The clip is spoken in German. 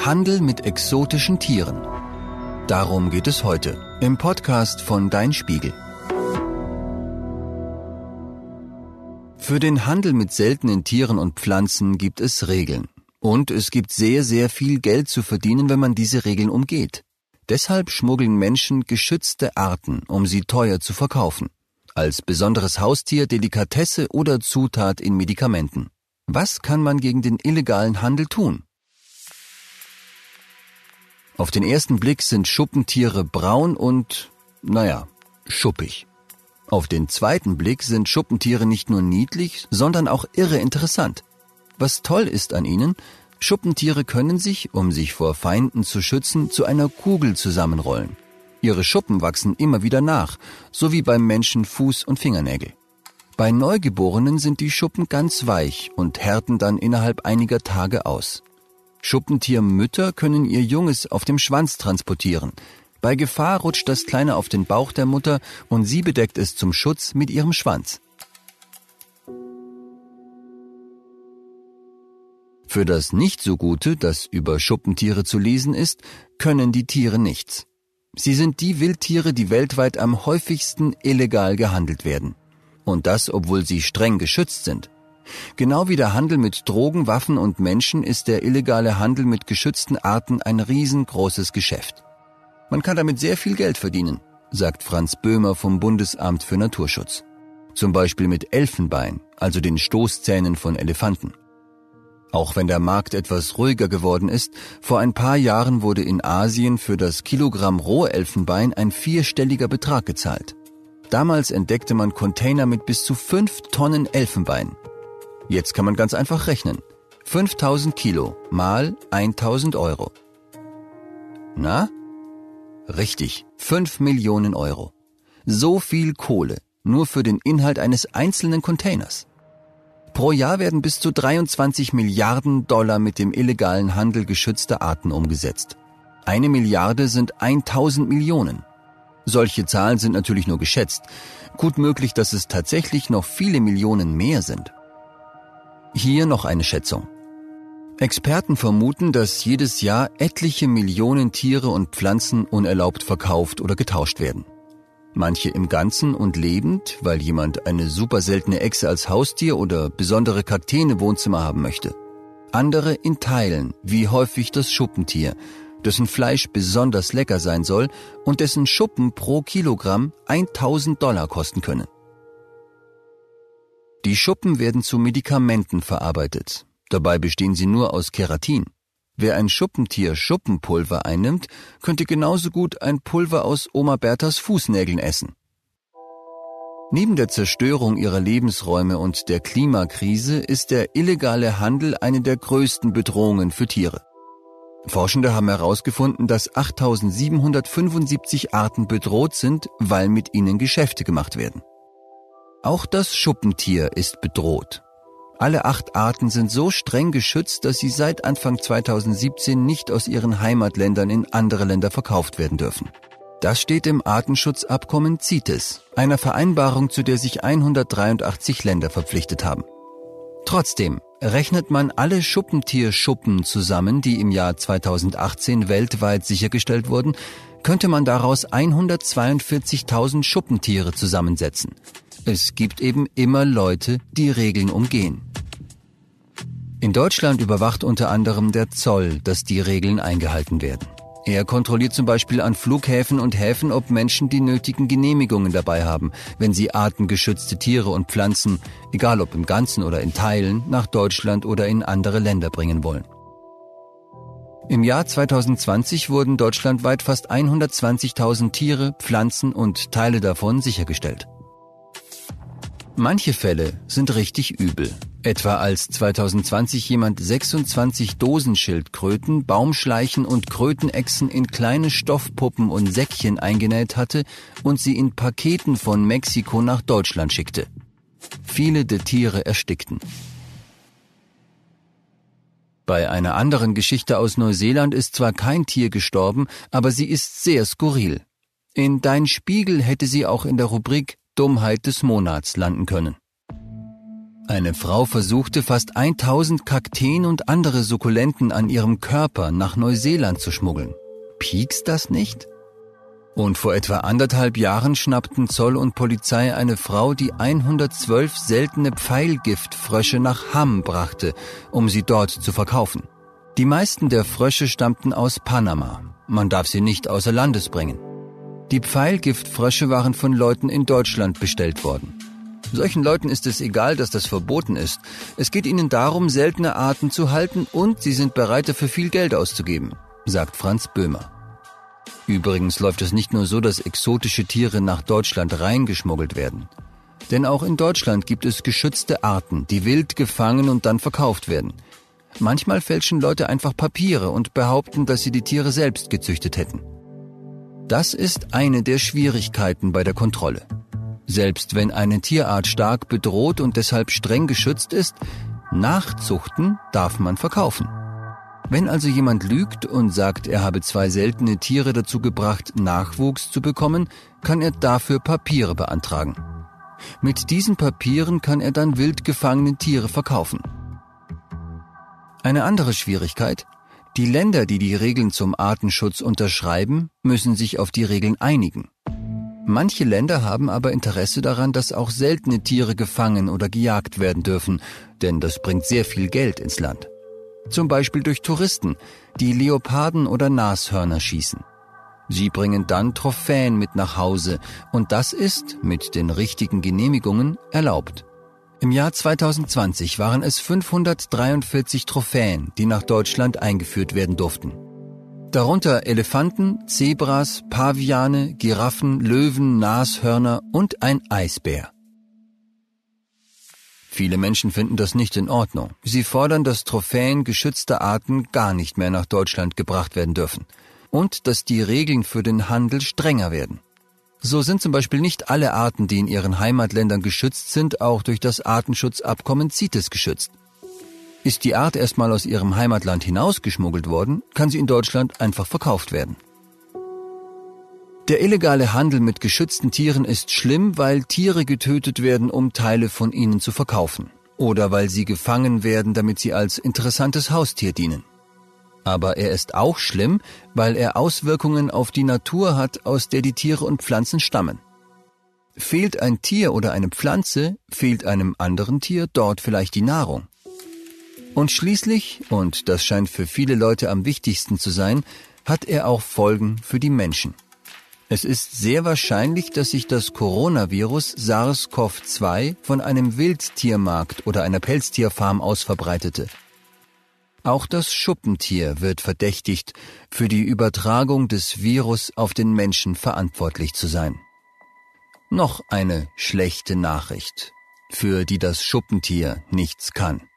Handel mit exotischen Tieren. Darum geht es heute im Podcast von Dein Spiegel. Für den Handel mit seltenen Tieren und Pflanzen gibt es Regeln. Und es gibt sehr, sehr viel Geld zu verdienen, wenn man diese Regeln umgeht. Deshalb schmuggeln Menschen geschützte Arten, um sie teuer zu verkaufen. Als besonderes Haustier, Delikatesse oder Zutat in Medikamenten. Was kann man gegen den illegalen Handel tun? Auf den ersten Blick sind Schuppentiere braun und, naja, schuppig. Auf den zweiten Blick sind Schuppentiere nicht nur niedlich, sondern auch irre interessant. Was toll ist an ihnen, Schuppentiere können sich, um sich vor Feinden zu schützen, zu einer Kugel zusammenrollen. Ihre Schuppen wachsen immer wieder nach, so wie beim Menschen Fuß und Fingernägel. Bei Neugeborenen sind die Schuppen ganz weich und härten dann innerhalb einiger Tage aus. Schuppentiermütter können ihr Junges auf dem Schwanz transportieren. Bei Gefahr rutscht das Kleine auf den Bauch der Mutter und sie bedeckt es zum Schutz mit ihrem Schwanz. Für das nicht so Gute, das über Schuppentiere zu lesen ist, können die Tiere nichts. Sie sind die Wildtiere, die weltweit am häufigsten illegal gehandelt werden. Und das, obwohl sie streng geschützt sind. Genau wie der Handel mit Drogen, Waffen und Menschen ist der illegale Handel mit geschützten Arten ein riesengroßes Geschäft. Man kann damit sehr viel Geld verdienen, sagt Franz Böhmer vom Bundesamt für Naturschutz. Zum Beispiel mit Elfenbein, also den Stoßzähnen von Elefanten. Auch wenn der Markt etwas ruhiger geworden ist, vor ein paar Jahren wurde in Asien für das Kilogramm Rohelfenbein ein vierstelliger Betrag gezahlt. Damals entdeckte man Container mit bis zu fünf Tonnen Elfenbein. Jetzt kann man ganz einfach rechnen. 5000 Kilo mal 1000 Euro. Na? Richtig, 5 Millionen Euro. So viel Kohle, nur für den Inhalt eines einzelnen Containers. Pro Jahr werden bis zu 23 Milliarden Dollar mit dem illegalen Handel geschützter Arten umgesetzt. Eine Milliarde sind 1000 Millionen. Solche Zahlen sind natürlich nur geschätzt. Gut möglich, dass es tatsächlich noch viele Millionen mehr sind. Hier noch eine Schätzung. Experten vermuten, dass jedes Jahr etliche Millionen Tiere und Pflanzen unerlaubt verkauft oder getauscht werden manche im Ganzen und lebend, weil jemand eine super seltene Echse als Haustier oder besondere Kakteen Wohnzimmer haben möchte. Andere in Teilen, wie häufig das Schuppentier, dessen Fleisch besonders lecker sein soll und dessen Schuppen pro Kilogramm 1000 Dollar kosten können. Die Schuppen werden zu Medikamenten verarbeitet. Dabei bestehen sie nur aus Keratin. Wer ein Schuppentier Schuppenpulver einnimmt, könnte genauso gut ein Pulver aus Oma Berthas Fußnägeln essen. Neben der Zerstörung ihrer Lebensräume und der Klimakrise ist der illegale Handel eine der größten Bedrohungen für Tiere. Forschende haben herausgefunden, dass 8775 Arten bedroht sind, weil mit ihnen Geschäfte gemacht werden. Auch das Schuppentier ist bedroht. Alle acht Arten sind so streng geschützt, dass sie seit Anfang 2017 nicht aus ihren Heimatländern in andere Länder verkauft werden dürfen. Das steht im Artenschutzabkommen CITES, einer Vereinbarung, zu der sich 183 Länder verpflichtet haben. Trotzdem, rechnet man alle Schuppentierschuppen zusammen, die im Jahr 2018 weltweit sichergestellt wurden, könnte man daraus 142.000 Schuppentiere zusammensetzen. Es gibt eben immer Leute, die Regeln umgehen. In Deutschland überwacht unter anderem der Zoll, dass die Regeln eingehalten werden. Er kontrolliert zum Beispiel an Flughäfen und Häfen, ob Menschen die nötigen Genehmigungen dabei haben, wenn sie artengeschützte Tiere und Pflanzen, egal ob im Ganzen oder in Teilen, nach Deutschland oder in andere Länder bringen wollen. Im Jahr 2020 wurden deutschlandweit fast 120.000 Tiere, Pflanzen und Teile davon sichergestellt. Manche Fälle sind richtig übel. Etwa als 2020 jemand 26 Dosenschildkröten, Baumschleichen und Krötenechsen in kleine Stoffpuppen und Säckchen eingenäht hatte und sie in Paketen von Mexiko nach Deutschland schickte. Viele der Tiere erstickten. Bei einer anderen Geschichte aus Neuseeland ist zwar kein Tier gestorben, aber sie ist sehr skurril. In Dein Spiegel hätte sie auch in der Rubrik Dummheit des Monats landen können. Eine Frau versuchte fast 1000 Kakteen und andere Sukkulenten an ihrem Körper nach Neuseeland zu schmuggeln. Piekst das nicht? Und vor etwa anderthalb Jahren schnappten Zoll und Polizei eine Frau, die 112 seltene Pfeilgiftfrösche nach Hamm brachte, um sie dort zu verkaufen. Die meisten der Frösche stammten aus Panama. Man darf sie nicht außer Landes bringen. Die Pfeilgiftfrösche waren von Leuten in Deutschland bestellt worden. Solchen Leuten ist es egal, dass das verboten ist. Es geht ihnen darum, seltene Arten zu halten und sie sind bereit dafür viel Geld auszugeben, sagt Franz Böhmer. Übrigens läuft es nicht nur so, dass exotische Tiere nach Deutschland reingeschmuggelt werden. Denn auch in Deutschland gibt es geschützte Arten, die wild gefangen und dann verkauft werden. Manchmal fälschen Leute einfach Papiere und behaupten, dass sie die Tiere selbst gezüchtet hätten. Das ist eine der Schwierigkeiten bei der Kontrolle. Selbst wenn eine Tierart stark bedroht und deshalb streng geschützt ist, Nachzuchten darf man verkaufen. Wenn also jemand lügt und sagt, er habe zwei seltene Tiere dazu gebracht, Nachwuchs zu bekommen, kann er dafür Papiere beantragen. Mit diesen Papieren kann er dann wild gefangene Tiere verkaufen. Eine andere Schwierigkeit, die Länder, die die Regeln zum Artenschutz unterschreiben, müssen sich auf die Regeln einigen. Manche Länder haben aber Interesse daran, dass auch seltene Tiere gefangen oder gejagt werden dürfen, denn das bringt sehr viel Geld ins Land. Zum Beispiel durch Touristen, die Leoparden oder Nashörner schießen. Sie bringen dann Trophäen mit nach Hause und das ist mit den richtigen Genehmigungen erlaubt. Im Jahr 2020 waren es 543 Trophäen, die nach Deutschland eingeführt werden durften. Darunter Elefanten, Zebras, Paviane, Giraffen, Löwen, Nashörner und ein Eisbär. Viele Menschen finden das nicht in Ordnung. Sie fordern, dass Trophäen geschützter Arten gar nicht mehr nach Deutschland gebracht werden dürfen und dass die Regeln für den Handel strenger werden. So sind zum Beispiel nicht alle Arten, die in ihren Heimatländern geschützt sind, auch durch das Artenschutzabkommen CITES geschützt. Ist die Art erstmal aus ihrem Heimatland hinausgeschmuggelt worden, kann sie in Deutschland einfach verkauft werden. Der illegale Handel mit geschützten Tieren ist schlimm, weil Tiere getötet werden, um Teile von ihnen zu verkaufen. Oder weil sie gefangen werden, damit sie als interessantes Haustier dienen. Aber er ist auch schlimm, weil er Auswirkungen auf die Natur hat, aus der die Tiere und Pflanzen stammen. Fehlt ein Tier oder eine Pflanze, fehlt einem anderen Tier dort vielleicht die Nahrung. Und schließlich, und das scheint für viele Leute am wichtigsten zu sein, hat er auch Folgen für die Menschen. Es ist sehr wahrscheinlich, dass sich das Coronavirus SARS-CoV-2 von einem Wildtiermarkt oder einer Pelztierfarm aus verbreitete. Auch das Schuppentier wird verdächtigt, für die Übertragung des Virus auf den Menschen verantwortlich zu sein. Noch eine schlechte Nachricht, für die das Schuppentier nichts kann.